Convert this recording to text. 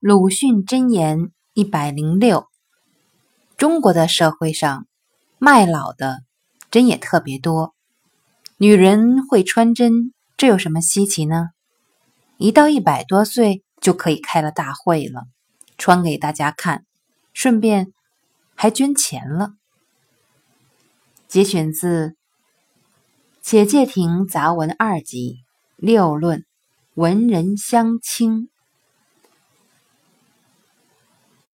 鲁迅箴言一百零六中国的社会上卖老的真也特别多女人会穿针这有什么稀奇呢？一到一百多岁就可以开了大会了穿给大家看顺便还捐钱了。节选自且介亭杂文二集六论文人相轻